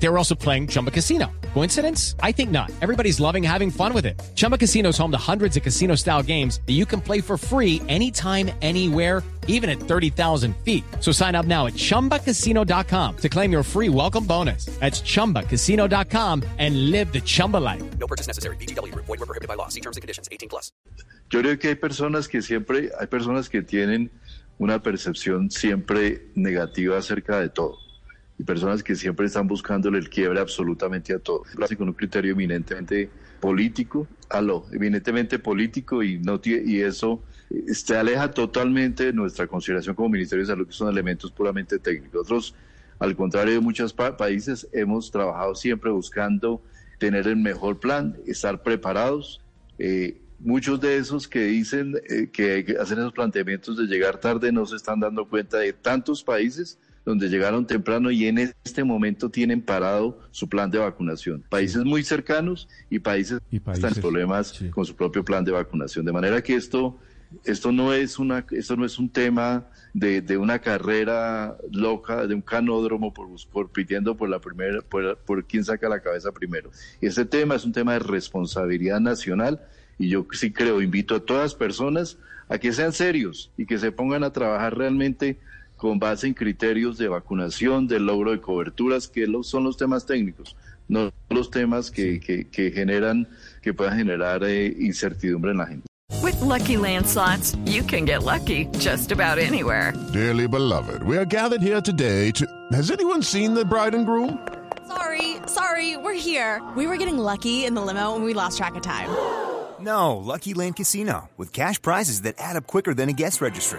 They were also playing Chumba Casino. Coincidence? I think not. Everybody's loving having fun with it. Chumba Casino is home to hundreds of casino style games that you can play for free anytime, anywhere, even at 30,000 feet. So sign up now at chumbacasino.com to claim your free welcome bonus. That's chumbacasino.com and live the Chumba life. No purchase necessary. VGW. Void were prohibited by law. See terms and conditions. 18 plus. Yo creo que hay personas que siempre, hay personas que tienen una percepción siempre negativa acerca de todo. Y personas que siempre están buscándole el quiebre absolutamente a todo. Con un criterio eminentemente político, aló, eminentemente político y no y eso eh, se aleja totalmente de nuestra consideración como Ministerio de Salud, que son elementos puramente técnicos. Nosotros, al contrario de muchos pa- países, hemos trabajado siempre buscando tener el mejor plan, estar preparados. Eh, muchos de esos que dicen eh, que hacen esos planteamientos de llegar tarde no se están dando cuenta de tantos países donde llegaron temprano y en este momento tienen parado su plan de vacunación. Países muy cercanos y países, Y que están en problemas sí. con su propio plan de vacunación. De manera que esto, esto no es una, esto no es un tema de, de una carrera loca, de un canódromo por, por pidiendo por la primera, por, por quién saca la cabeza primero. Este tema es un tema de responsabilidad nacional y yo sí creo, invito a todas personas a que sean serios y que se pongan a trabajar realmente con base en criterios de vacunación, de logro de coberturas, que lo- son los temas técnicos, no los temas que, que, que generan, que puedan generar eh, incertidumbre en la gente. With Lucky Land slots, you can get lucky just about anywhere. Dearly beloved, we are gathered here today to. Has anyone seen the bride and groom? Sorry, sorry, we're here. We were getting lucky in the limo and we lost track of time. No, Lucky Land Casino, with cash prizes that add up quicker than a guest registry.